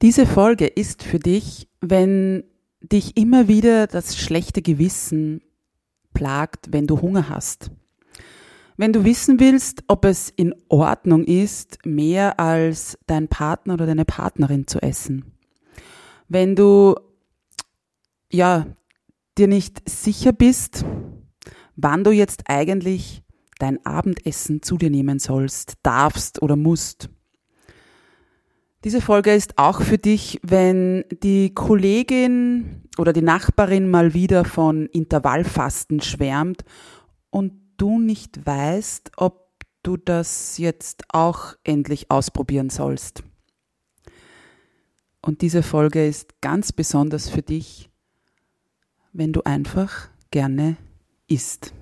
Diese Folge ist für dich, wenn dich immer wieder das schlechte Gewissen plagt, wenn du Hunger hast. Wenn du wissen willst, ob es in Ordnung ist, mehr als dein Partner oder deine Partnerin zu essen. Wenn du, ja, dir nicht sicher bist, wann du jetzt eigentlich dein Abendessen zu dir nehmen sollst, darfst oder musst. Diese Folge ist auch für dich, wenn die Kollegin oder die Nachbarin mal wieder von Intervallfasten schwärmt und du nicht weißt, ob du das jetzt auch endlich ausprobieren sollst. Und diese Folge ist ganz besonders für dich, wenn du einfach gerne isst.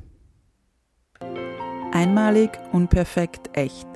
Einmalig, unperfekt, echt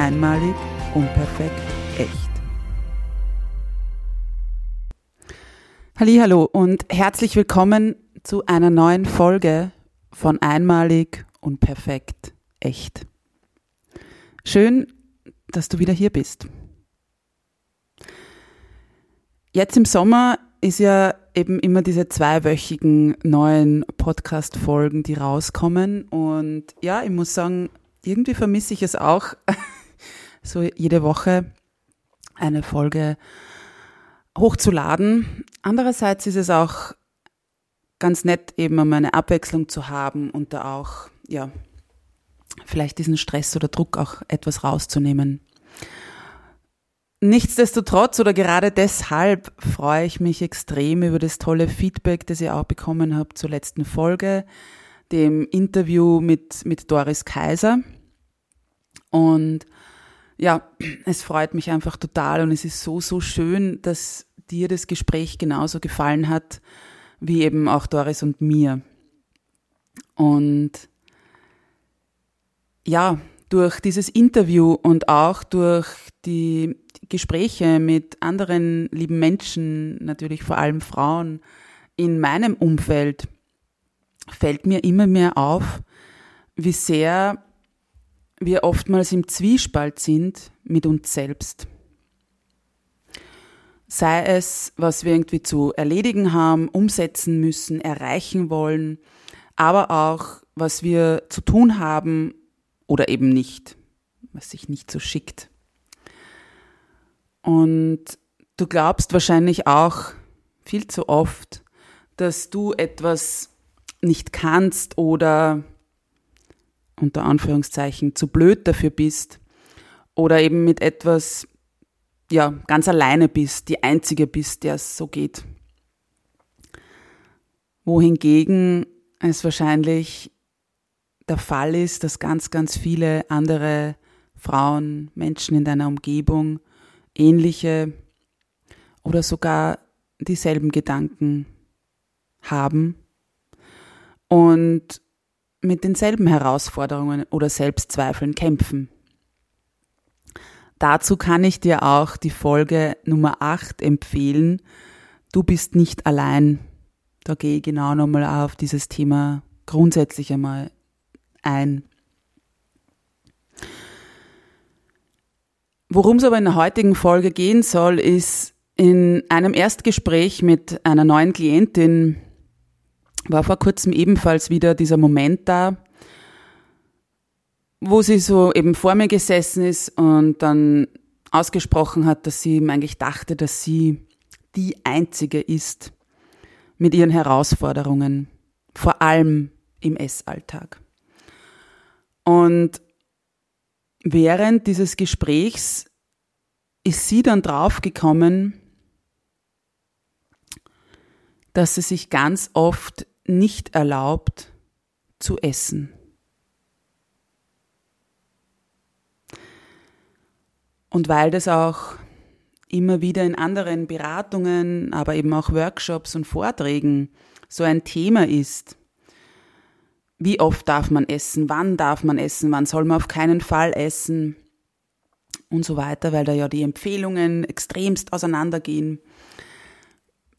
Einmalig, unperfekt, echt. Hallo und herzlich willkommen zu einer neuen Folge von Einmalig, unperfekt, echt. Schön, dass du wieder hier bist. Jetzt im Sommer ist ja eben immer diese zweiwöchigen neuen Podcast-Folgen, die rauskommen. Und ja, ich muss sagen, irgendwie vermisse ich es auch, so jede Woche eine Folge hochzuladen. Andererseits ist es auch ganz nett, eben um eine Abwechslung zu haben und da auch, ja, vielleicht diesen Stress oder Druck auch etwas rauszunehmen. Nichtsdestotrotz oder gerade deshalb freue ich mich extrem über das tolle Feedback, das ihr auch bekommen habt zur letzten Folge, dem Interview mit, mit Doris Kaiser. Und ja, es freut mich einfach total und es ist so, so schön, dass dir das Gespräch genauso gefallen hat, wie eben auch Doris und mir. Und ja, durch dieses Interview und auch durch die Gespräche mit anderen lieben Menschen, natürlich vor allem Frauen in meinem Umfeld, fällt mir immer mehr auf, wie sehr wir oftmals im Zwiespalt sind mit uns selbst. Sei es, was wir irgendwie zu erledigen haben, umsetzen müssen, erreichen wollen, aber auch, was wir zu tun haben oder eben nicht, was sich nicht so schickt. Und du glaubst wahrscheinlich auch viel zu oft, dass du etwas nicht kannst oder unter Anführungszeichen zu blöd dafür bist oder eben mit etwas ja ganz alleine bist, die einzige bist, der es so geht. Wohingegen es wahrscheinlich der Fall ist, dass ganz, ganz viele andere Frauen, Menschen in deiner Umgebung ähnliche oder sogar dieselben Gedanken haben und mit denselben Herausforderungen oder Selbstzweifeln kämpfen. Dazu kann ich dir auch die Folge Nummer 8 empfehlen. Du bist nicht allein. Da gehe ich genau nochmal auf dieses Thema grundsätzlich einmal ein. Worum es aber in der heutigen Folge gehen soll, ist in einem Erstgespräch mit einer neuen Klientin war vor kurzem ebenfalls wieder dieser Moment da, wo sie so eben vor mir gesessen ist und dann ausgesprochen hat, dass sie eigentlich dachte, dass sie die Einzige ist mit ihren Herausforderungen vor allem im Essalltag. Und während dieses Gesprächs ist sie dann draufgekommen, dass sie sich ganz oft nicht erlaubt zu essen. Und weil das auch immer wieder in anderen Beratungen, aber eben auch Workshops und Vorträgen so ein Thema ist, wie oft darf man essen, wann darf man essen, wann soll man auf keinen Fall essen und so weiter, weil da ja die Empfehlungen extremst auseinandergehen,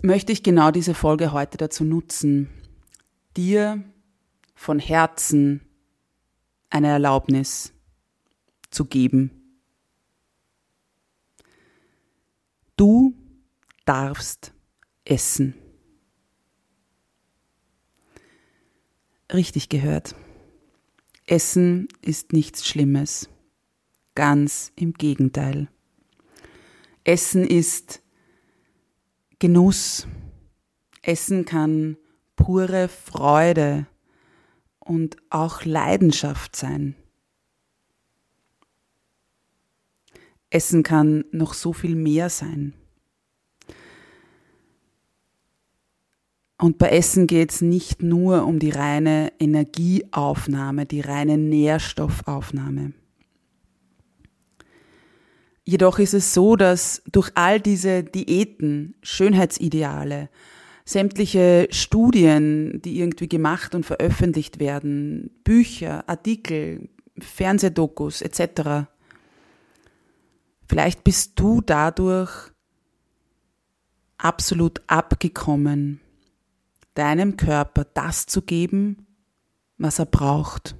möchte ich genau diese Folge heute dazu nutzen, dir von Herzen eine Erlaubnis zu geben. Du darfst essen. Richtig gehört. Essen ist nichts Schlimmes. Ganz im Gegenteil. Essen ist Genuss. Essen kann pure Freude und auch Leidenschaft sein. Essen kann noch so viel mehr sein. Und bei Essen geht es nicht nur um die reine Energieaufnahme, die reine Nährstoffaufnahme. Jedoch ist es so, dass durch all diese Diäten, Schönheitsideale, sämtliche Studien, die irgendwie gemacht und veröffentlicht werden, Bücher, Artikel, Fernsehdokus etc. Vielleicht bist du dadurch absolut abgekommen deinem Körper das zu geben, was er braucht,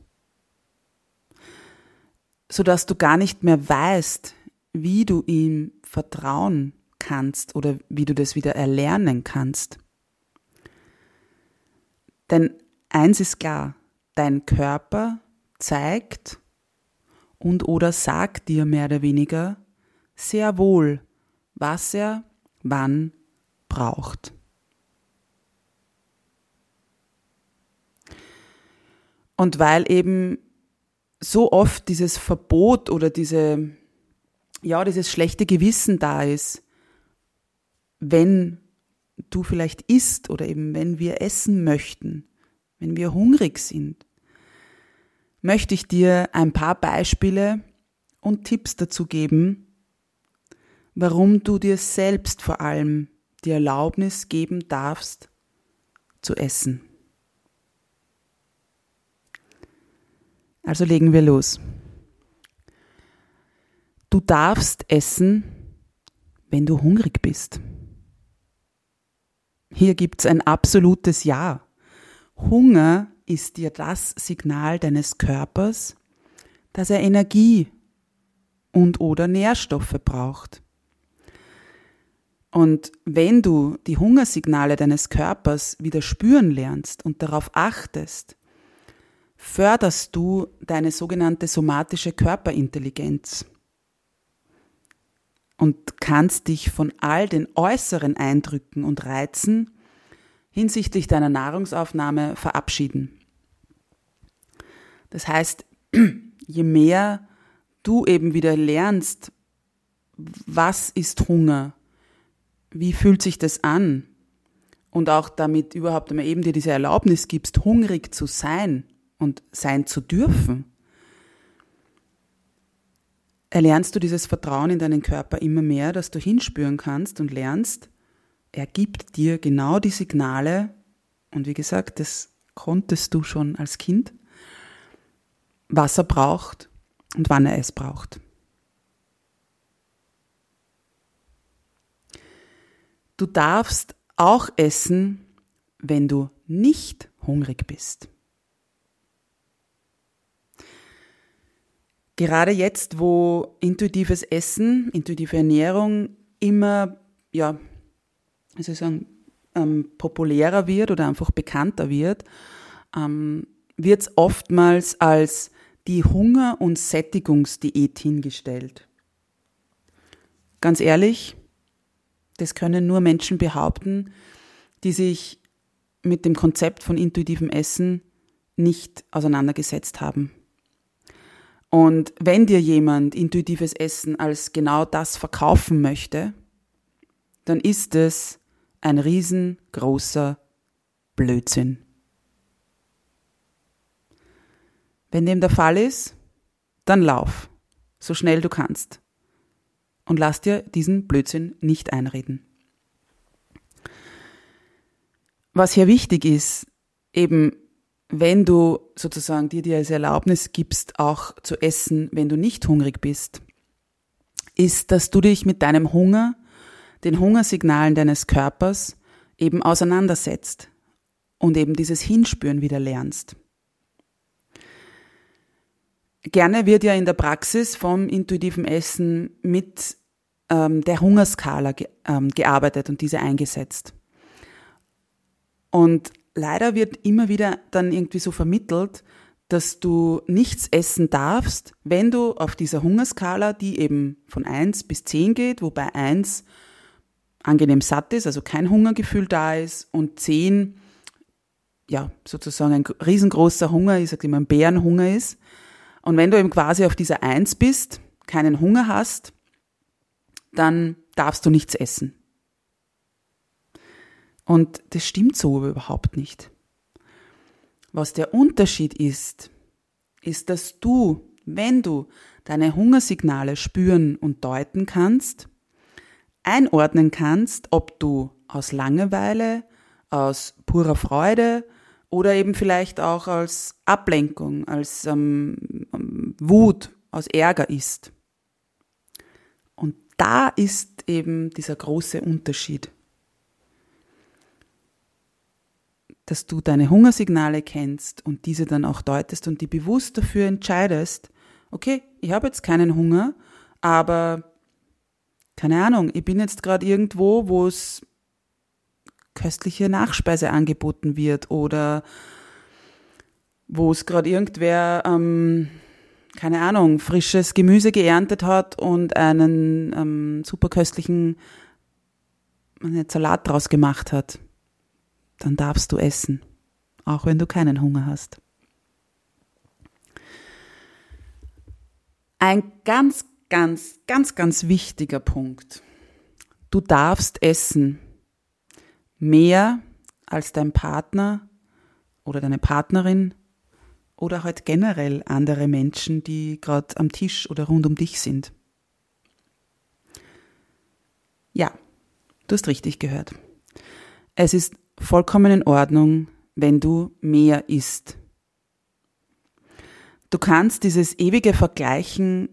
sodass du gar nicht mehr weißt, wie du ihm vertrauen kannst oder wie du das wieder erlernen kannst. Denn eins ist klar, dein Körper zeigt und oder sagt dir mehr oder weniger sehr wohl, was er wann braucht. Und weil eben so oft dieses Verbot oder diese, ja, dieses schlechte Gewissen da ist, wenn du vielleicht isst oder eben wenn wir essen möchten, wenn wir hungrig sind, möchte ich dir ein paar Beispiele und Tipps dazu geben, warum du dir selbst vor allem die Erlaubnis geben darfst, zu essen. Also legen wir los. Du darfst essen, wenn du hungrig bist. Hier gibt's ein absolutes Ja. Hunger ist dir das Signal deines Körpers, dass er Energie und oder Nährstoffe braucht. Und wenn du die Hungersignale deines Körpers wieder spüren lernst und darauf achtest, förderst du deine sogenannte somatische Körperintelligenz und kannst dich von all den äußeren Eindrücken und Reizen hinsichtlich deiner Nahrungsaufnahme verabschieden. Das heißt, je mehr du eben wieder lernst, was ist Hunger, wie fühlt sich das an und auch damit überhaupt einmal eben dir diese Erlaubnis gibst, hungrig zu sein, und sein zu dürfen, erlernst du dieses Vertrauen in deinen Körper immer mehr, dass du hinspüren kannst und lernst, er gibt dir genau die Signale, und wie gesagt, das konntest du schon als Kind, was er braucht und wann er es braucht. Du darfst auch essen, wenn du nicht hungrig bist. Gerade jetzt, wo intuitives Essen, intuitive Ernährung immer, ja, wie soll ich sagen, ähm, populärer wird oder einfach bekannter wird, ähm, wird es oftmals als die Hunger- und Sättigungsdiät hingestellt. Ganz ehrlich, das können nur Menschen behaupten, die sich mit dem Konzept von intuitivem Essen nicht auseinandergesetzt haben. Und wenn dir jemand intuitives Essen als genau das verkaufen möchte, dann ist es ein riesengroßer Blödsinn. Wenn dem der Fall ist, dann lauf, so schnell du kannst. Und lass dir diesen Blödsinn nicht einreden. Was hier wichtig ist, eben wenn du sozusagen dir die Erlaubnis gibst, auch zu essen, wenn du nicht hungrig bist, ist, dass du dich mit deinem Hunger, den Hungersignalen deines Körpers eben auseinandersetzt und eben dieses Hinspüren wieder lernst. Gerne wird ja in der Praxis vom intuitiven Essen mit ähm, der Hungerskala ge ähm, gearbeitet und diese eingesetzt. Und leider wird immer wieder dann irgendwie so vermittelt, dass du nichts essen darfst, wenn du auf dieser Hungerskala, die eben von 1 bis 10 geht, wobei 1 angenehm satt ist, also kein Hungergefühl da ist und 10 ja, sozusagen ein riesengroßer Hunger, ich sage immer ein Bärenhunger ist. Und wenn du eben quasi auf dieser 1 bist, keinen Hunger hast, dann darfst du nichts essen. Und das stimmt so überhaupt nicht. Was der Unterschied ist, ist, dass du, wenn du deine Hungersignale spüren und deuten kannst, einordnen kannst, ob du aus Langeweile, aus purer Freude oder eben vielleicht auch als Ablenkung, als ähm, ähm Wut, aus Ärger ist. Und da ist eben dieser große Unterschied. Dass du deine Hungersignale kennst und diese dann auch deutest und die bewusst dafür entscheidest, okay, ich habe jetzt keinen Hunger, aber keine Ahnung, ich bin jetzt gerade irgendwo, wo es köstliche Nachspeise angeboten wird oder wo es gerade irgendwer, ähm, keine Ahnung, frisches Gemüse geerntet hat und einen ähm, super köstlichen Salat draus gemacht hat dann darfst du essen, auch wenn du keinen Hunger hast. Ein ganz, ganz, ganz, ganz wichtiger Punkt. Du darfst essen mehr als dein Partner oder deine Partnerin oder halt generell andere Menschen, die gerade am Tisch oder rund um dich sind. Ja, du hast richtig gehört. Es ist vollkommen in Ordnung, wenn du mehr isst. Du kannst dieses ewige Vergleichen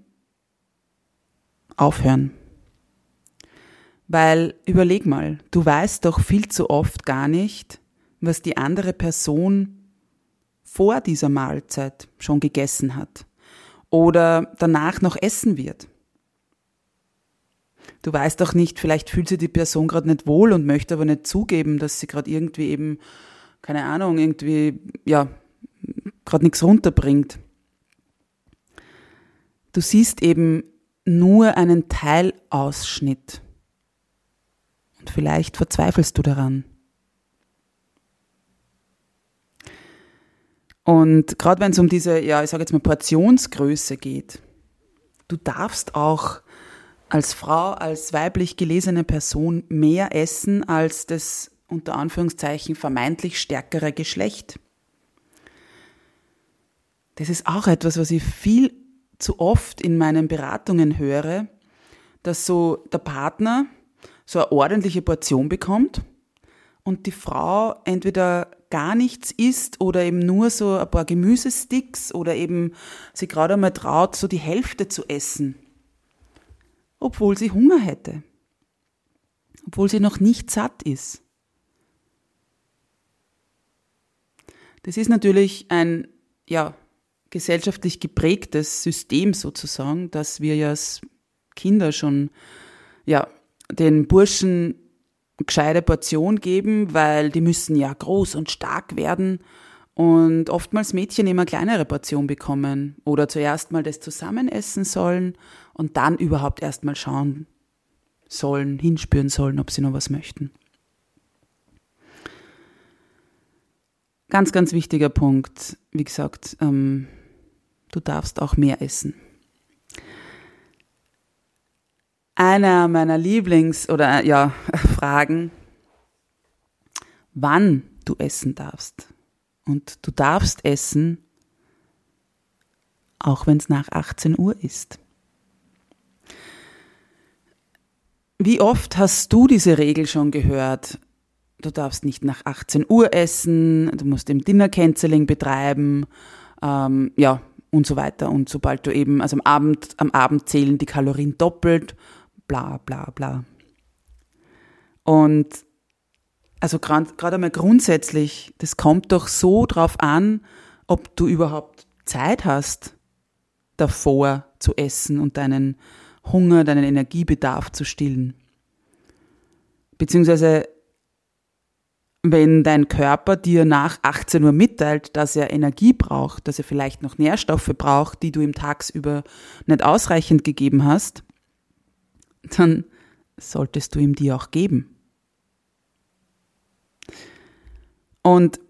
aufhören. Weil überleg mal, du weißt doch viel zu oft gar nicht, was die andere Person vor dieser Mahlzeit schon gegessen hat oder danach noch essen wird. Du weißt doch nicht, vielleicht fühlt sich die Person gerade nicht wohl und möchte aber nicht zugeben, dass sie gerade irgendwie eben, keine Ahnung, irgendwie, ja, gerade nichts runterbringt. Du siehst eben nur einen Teilausschnitt. Und vielleicht verzweifelst du daran. Und gerade wenn es um diese, ja, ich sage jetzt mal Portionsgröße geht, du darfst auch als Frau, als weiblich gelesene Person mehr essen als das unter Anführungszeichen vermeintlich stärkere Geschlecht. Das ist auch etwas, was ich viel zu oft in meinen Beratungen höre, dass so der Partner so eine ordentliche Portion bekommt und die Frau entweder gar nichts isst oder eben nur so ein paar Gemüsesticks oder eben sie gerade einmal traut, so die Hälfte zu essen obwohl sie Hunger hätte, obwohl sie noch nicht satt ist. Das ist natürlich ein, ja, gesellschaftlich geprägtes System sozusagen, dass wir ja als Kinder schon, ja, den Burschen gescheite Portion geben, weil die müssen ja groß und stark werden und oftmals Mädchen immer kleinere Portion bekommen oder zuerst mal das zusammen essen sollen und dann überhaupt erst mal schauen sollen, hinspüren sollen, ob sie noch was möchten. Ganz, ganz wichtiger Punkt, wie gesagt, ähm, du darfst auch mehr essen. Einer meiner Lieblings- oder ja, Fragen, wann du essen darfst. Und du darfst essen, auch wenn es nach 18 Uhr ist. Wie oft hast du diese Regel schon gehört? Du darfst nicht nach 18 Uhr essen, du musst im Dinner Canceling betreiben, ähm, ja, und so weiter. Und sobald du eben, also am Abend, am Abend zählen die Kalorien doppelt, bla bla bla. Und also gerade einmal grundsätzlich, das kommt doch so drauf an, ob du überhaupt Zeit hast, davor zu essen und deinen Hunger, deinen Energiebedarf zu stillen. Beziehungsweise, wenn dein Körper dir nach 18 Uhr mitteilt, dass er Energie braucht, dass er vielleicht noch Nährstoffe braucht, die du ihm tagsüber nicht ausreichend gegeben hast, dann solltest du ihm die auch geben. Und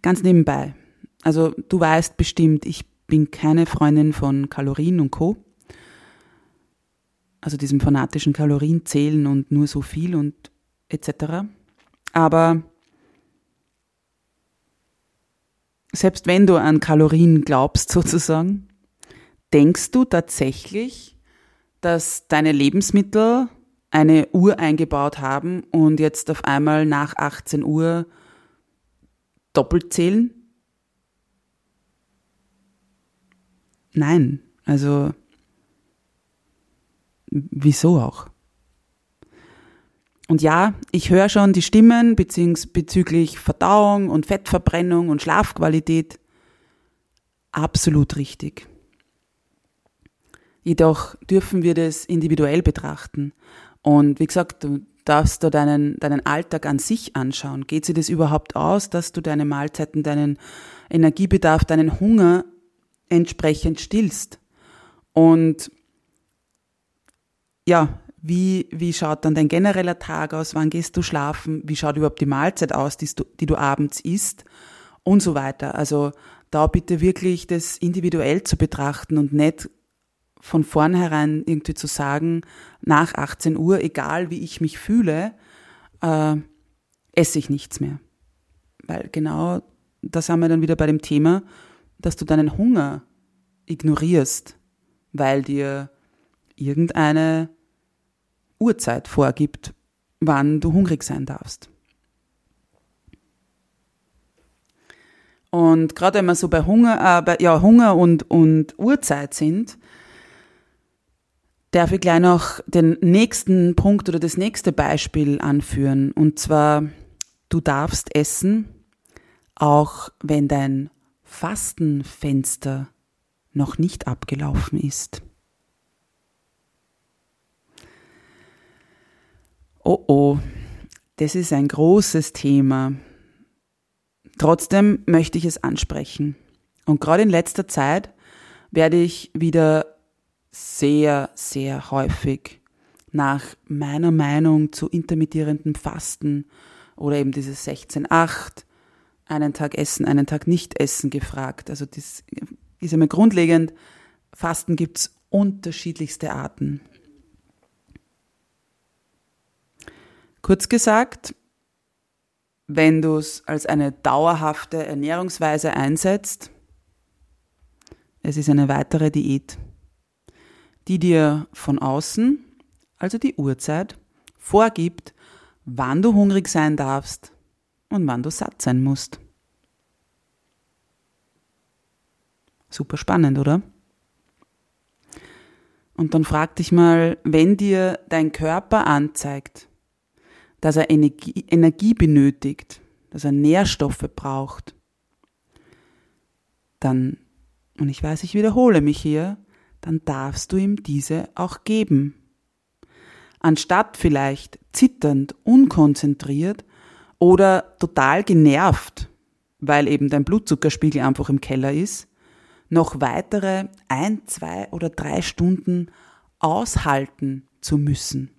ganz nebenbei, also du weißt bestimmt, ich bin keine Freundin von Kalorien und Co. Also diesem fanatischen Kalorienzählen und nur so viel und etc. Aber selbst wenn du an Kalorien glaubst sozusagen, denkst du tatsächlich, dass deine Lebensmittel eine Uhr eingebaut haben und jetzt auf einmal nach 18 Uhr doppelt zählen? Nein, also wieso auch? Und ja, ich höre schon die Stimmen bezüglich Verdauung und Fettverbrennung und Schlafqualität. Absolut richtig. Jedoch dürfen wir das individuell betrachten. Und wie gesagt, du darfst du deinen, deinen Alltag an sich anschauen. Geht sich das überhaupt aus, dass du deine Mahlzeiten, deinen Energiebedarf, deinen Hunger entsprechend stillst? Und ja, wie, wie schaut dann dein genereller Tag aus? Wann gehst du schlafen? Wie schaut überhaupt die Mahlzeit aus, die du, die du abends isst? Und so weiter. Also da bitte wirklich das individuell zu betrachten und nicht von vornherein irgendwie zu sagen, nach 18 Uhr, egal wie ich mich fühle, äh, esse ich nichts mehr. Weil genau da sind wir dann wieder bei dem Thema, dass du deinen Hunger ignorierst, weil dir irgendeine Uhrzeit vorgibt, wann du hungrig sein darfst. Und gerade wenn wir so bei Hunger, äh, bei, ja, Hunger und, und Uhrzeit sind, darf ich gleich noch den nächsten Punkt oder das nächste Beispiel anführen. Und zwar, du darfst essen, auch wenn dein Fastenfenster noch nicht abgelaufen ist. Oh oh, das ist ein großes Thema. Trotzdem möchte ich es ansprechen. Und gerade in letzter Zeit werde ich wieder sehr, sehr häufig nach meiner Meinung zu intermittierendem Fasten oder eben dieses 16-8, einen Tag essen, einen Tag nicht essen gefragt. Also das ist einmal grundlegend. Fasten gibt es unterschiedlichste Arten. Kurz gesagt, wenn du es als eine dauerhafte Ernährungsweise einsetzt, es ist eine weitere Diät die dir von außen, also die Uhrzeit, vorgibt, wann du hungrig sein darfst und wann du satt sein musst. Super spannend, oder? Und dann frag dich mal, wenn dir dein Körper anzeigt, dass er Energie, Energie benötigt, dass er Nährstoffe braucht, dann, und ich weiß, ich wiederhole mich hier, dann darfst du ihm diese auch geben. Anstatt vielleicht zitternd, unkonzentriert oder total genervt, weil eben dein Blutzuckerspiegel einfach im Keller ist, noch weitere ein, zwei oder drei Stunden aushalten zu müssen.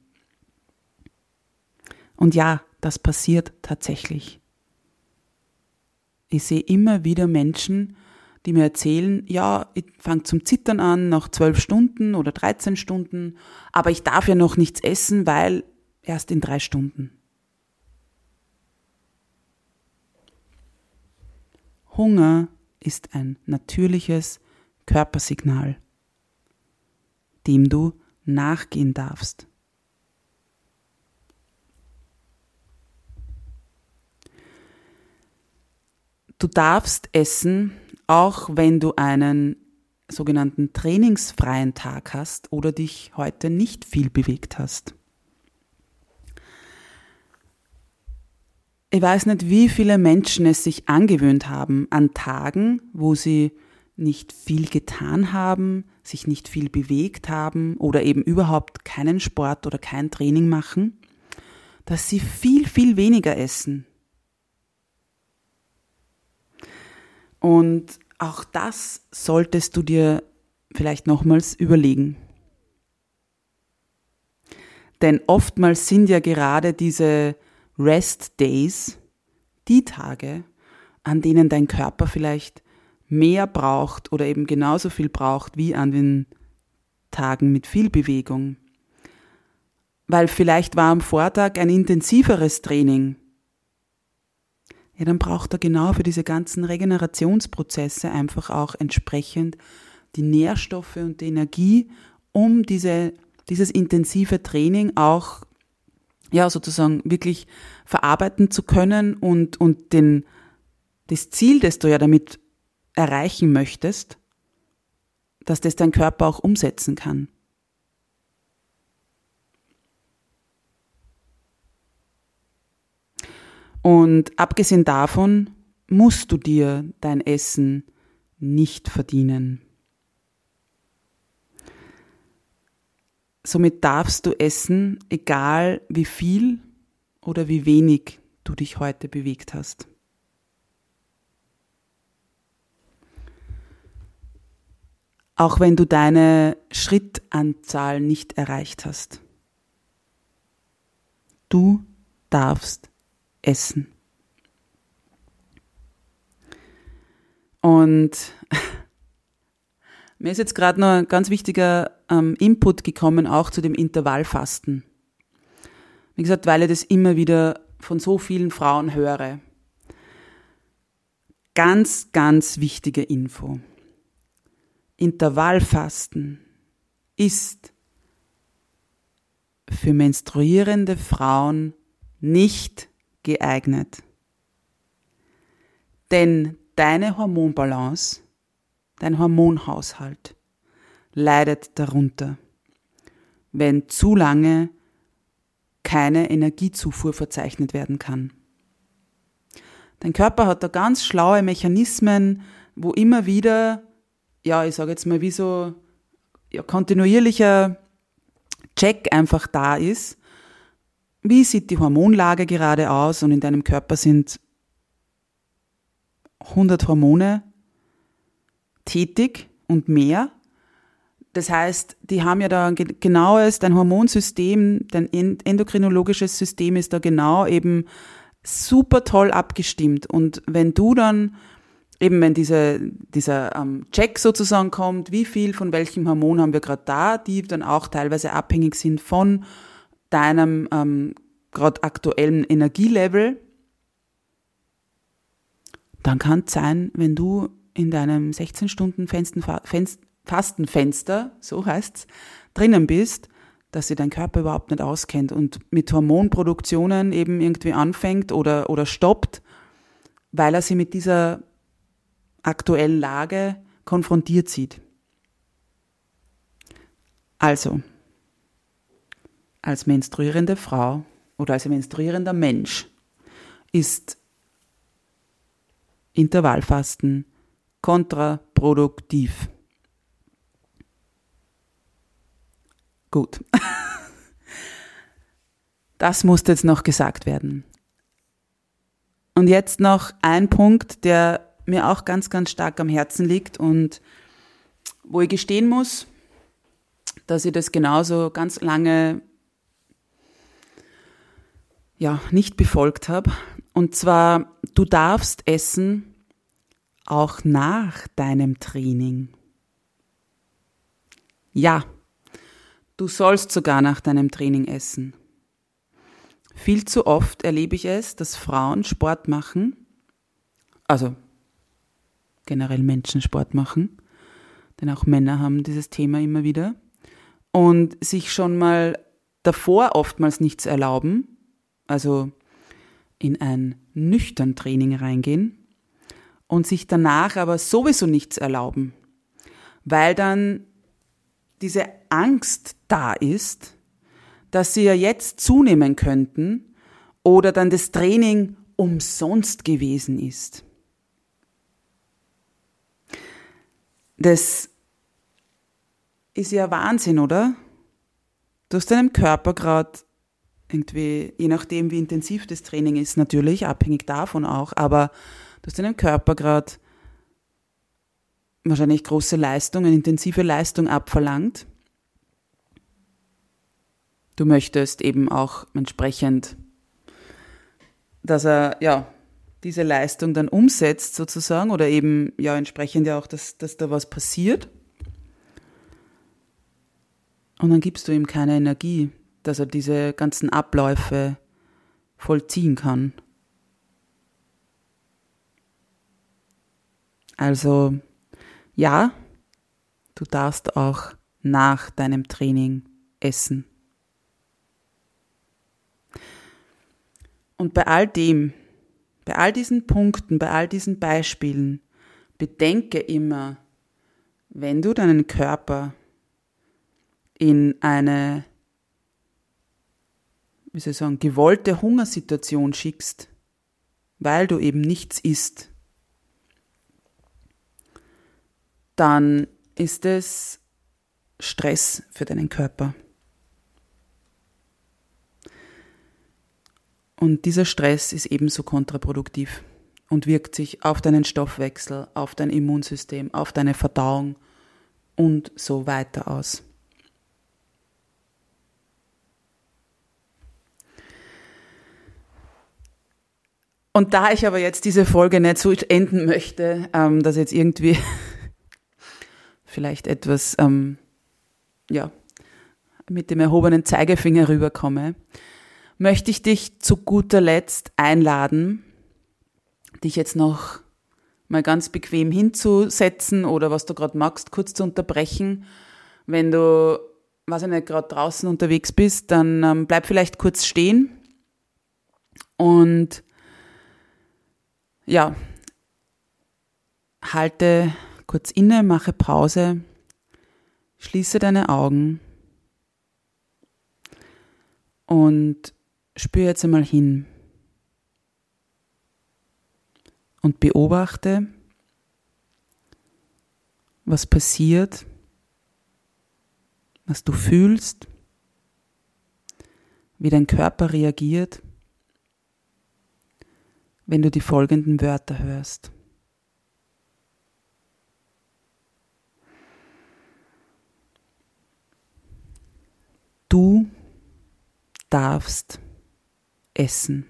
Und ja, das passiert tatsächlich. Ich sehe immer wieder Menschen, die mir erzählen, ja, ich fange zum Zittern an nach zwölf Stunden oder 13 Stunden, aber ich darf ja noch nichts essen, weil erst in drei Stunden. Hunger ist ein natürliches Körpersignal, dem du nachgehen darfst. Du darfst essen, auch wenn du einen sogenannten trainingsfreien Tag hast oder dich heute nicht viel bewegt hast. Ich weiß nicht, wie viele Menschen es sich angewöhnt haben an Tagen, wo sie nicht viel getan haben, sich nicht viel bewegt haben oder eben überhaupt keinen Sport oder kein Training machen, dass sie viel, viel weniger essen. Und auch das solltest du dir vielleicht nochmals überlegen. Denn oftmals sind ja gerade diese Rest Days die Tage, an denen dein Körper vielleicht mehr braucht oder eben genauso viel braucht wie an den Tagen mit viel Bewegung. Weil vielleicht war am Vortag ein intensiveres Training ja, dann braucht er genau für diese ganzen Regenerationsprozesse einfach auch entsprechend die Nährstoffe und die Energie, um diese, dieses intensive Training auch ja, sozusagen wirklich verarbeiten zu können und, und den, das Ziel, das du ja damit erreichen möchtest, dass das dein Körper auch umsetzen kann. Und abgesehen davon musst du dir dein Essen nicht verdienen. Somit darfst du essen, egal wie viel oder wie wenig du dich heute bewegt hast. Auch wenn du deine Schrittanzahl nicht erreicht hast. Du darfst essen. Und mir ist jetzt gerade noch ein ganz wichtiger ähm, Input gekommen, auch zu dem Intervallfasten. Wie gesagt, weil ich das immer wieder von so vielen Frauen höre. Ganz, ganz wichtige Info. Intervallfasten ist für menstruierende Frauen nicht geeignet. Denn deine Hormonbalance, dein Hormonhaushalt leidet darunter, wenn zu lange keine Energiezufuhr verzeichnet werden kann. Dein Körper hat da ganz schlaue Mechanismen, wo immer wieder, ja, ich sage jetzt mal, wie so ja, kontinuierlicher Check einfach da ist, wie sieht die Hormonlage gerade aus und in deinem Körper sind 100 Hormone tätig und mehr. Das heißt, die haben ja da ein genaues, dein Hormonsystem, dein endokrinologisches System ist da genau eben super toll abgestimmt. Und wenn du dann eben, wenn diese, dieser ähm, Check sozusagen kommt, wie viel von welchem Hormon haben wir gerade da, die dann auch teilweise abhängig sind von deinem ähm, gerade aktuellen Energielevel, dann kann es sein, wenn du in deinem 16-Stunden-Fastenfenster, so heißt's, drinnen bist, dass sich dein Körper überhaupt nicht auskennt und mit Hormonproduktionen eben irgendwie anfängt oder, oder stoppt, weil er sie mit dieser aktuellen Lage konfrontiert sieht. Also, als menstruierende Frau oder als menstruierender Mensch ist Intervallfasten kontraproduktiv. Gut. Das musste jetzt noch gesagt werden. Und jetzt noch ein Punkt, der mir auch ganz, ganz stark am Herzen liegt und wo ich gestehen muss, dass ich das genauso ganz lange ja, nicht befolgt habe. Und zwar, du darfst essen, auch nach deinem Training. Ja, du sollst sogar nach deinem Training essen. Viel zu oft erlebe ich es, dass Frauen Sport machen, also generell Menschen Sport machen, denn auch Männer haben dieses Thema immer wieder, und sich schon mal davor oftmals nichts erlauben, also in ein nüchtern Training reingehen und sich danach aber sowieso nichts erlauben, weil dann diese Angst da ist, dass sie ja jetzt zunehmen könnten oder dann das Training umsonst gewesen ist. Das ist ja Wahnsinn, oder? Du hast deinem Körper gerade irgendwie, je nachdem, wie intensiv das Training ist, natürlich, abhängig davon auch, aber du hast deinem Körper gerade wahrscheinlich große Leistung, eine intensive Leistung abverlangt. Du möchtest eben auch entsprechend, dass er ja diese Leistung dann umsetzt sozusagen oder eben ja entsprechend ja auch, dass, dass da was passiert. Und dann gibst du ihm keine Energie, dass er diese ganzen Abläufe vollziehen kann. Also ja, du darfst auch nach deinem Training essen. Und bei all dem, bei all diesen Punkten, bei all diesen Beispielen, bedenke immer, wenn du deinen Körper in eine, wie soll ich sagen, gewollte Hungersituation schickst, weil du eben nichts isst, dann ist es Stress für deinen Körper. Und dieser Stress ist ebenso kontraproduktiv und wirkt sich auf deinen Stoffwechsel, auf dein Immunsystem, auf deine Verdauung und so weiter aus. Und da ich aber jetzt diese Folge nicht so enden möchte, ähm, dass jetzt irgendwie vielleicht etwas, ähm, ja, mit dem erhobenen Zeigefinger rüberkomme, möchte ich dich zu guter Letzt einladen, dich jetzt noch mal ganz bequem hinzusetzen oder was du gerade magst, kurz zu unterbrechen. Wenn du, weiß ich nicht, gerade draußen unterwegs bist, dann ähm, bleib vielleicht kurz stehen und ja, halte kurz inne, mache Pause, schließe deine Augen und spüre jetzt einmal hin und beobachte, was passiert, was du fühlst, wie dein Körper reagiert, wenn du die folgenden Wörter hörst. Du darfst essen.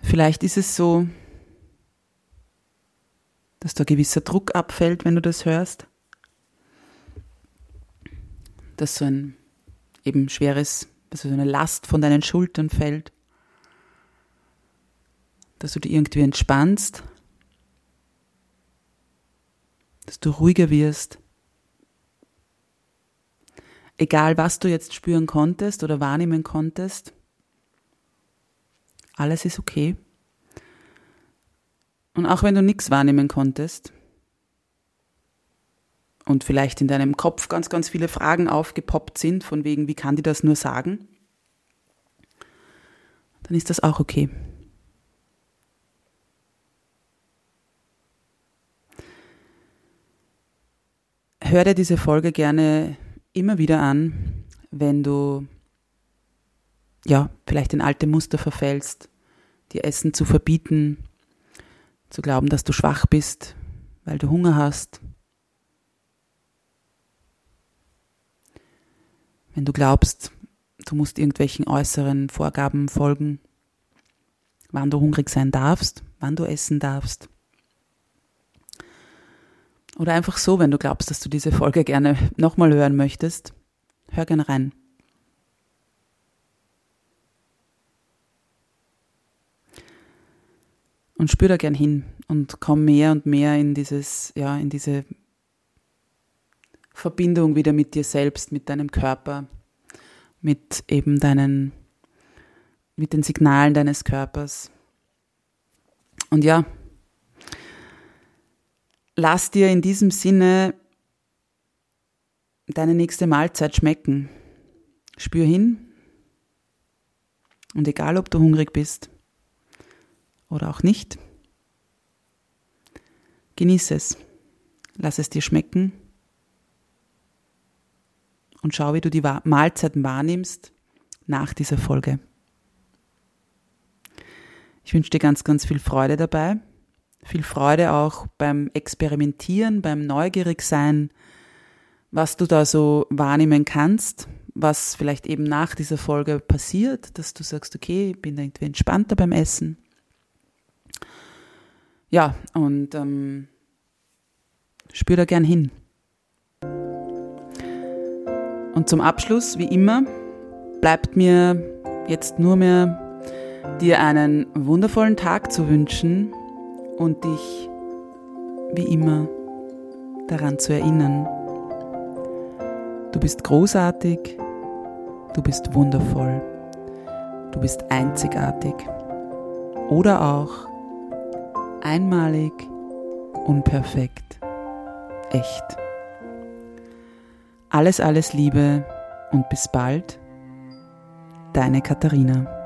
Vielleicht ist es so, dass da gewisser Druck abfällt, wenn du das hörst. Dass so ein eben schweres dass so eine Last von deinen Schultern fällt, dass du dich irgendwie entspannst, dass du ruhiger wirst. Egal, was du jetzt spüren konntest oder wahrnehmen konntest, alles ist okay. Und auch wenn du nichts wahrnehmen konntest, und vielleicht in deinem Kopf ganz, ganz viele Fragen aufgepoppt sind, von wegen, wie kann die das nur sagen, dann ist das auch okay. Hör dir diese Folge gerne immer wieder an, wenn du ja, vielleicht in alte Muster verfällst, dir Essen zu verbieten, zu glauben, dass du schwach bist, weil du Hunger hast. Wenn du glaubst, du musst irgendwelchen äußeren Vorgaben folgen, wann du hungrig sein darfst, wann du essen darfst. Oder einfach so, wenn du glaubst, dass du diese Folge gerne nochmal hören möchtest, hör gerne rein. Und spür da gern hin und komm mehr und mehr in dieses, ja, in diese Verbindung wieder mit dir selbst, mit deinem Körper, mit eben deinen, mit den Signalen deines Körpers. Und ja, lass dir in diesem Sinne deine nächste Mahlzeit schmecken. Spür hin. Und egal, ob du hungrig bist oder auch nicht, genieße es. Lass es dir schmecken und schau, wie du die Mahlzeiten wahrnimmst nach dieser Folge. Ich wünsche dir ganz, ganz viel Freude dabei. Viel Freude auch beim Experimentieren, beim Neugierigsein, was du da so wahrnehmen kannst, was vielleicht eben nach dieser Folge passiert, dass du sagst, okay, ich bin irgendwie entspannter beim Essen. Ja, und ähm, spür da gern hin. Und zum Abschluss, wie immer, bleibt mir jetzt nur mehr dir einen wundervollen Tag zu wünschen und dich wie immer daran zu erinnern. Du bist großartig, du bist wundervoll, du bist einzigartig oder auch einmalig, unperfekt, echt. Alles, alles Liebe und bis bald, deine Katharina.